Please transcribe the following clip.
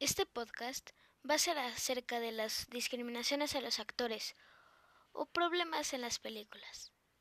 Este podcast va a ser acerca de las discriminaciones a los actores o problemas en las películas.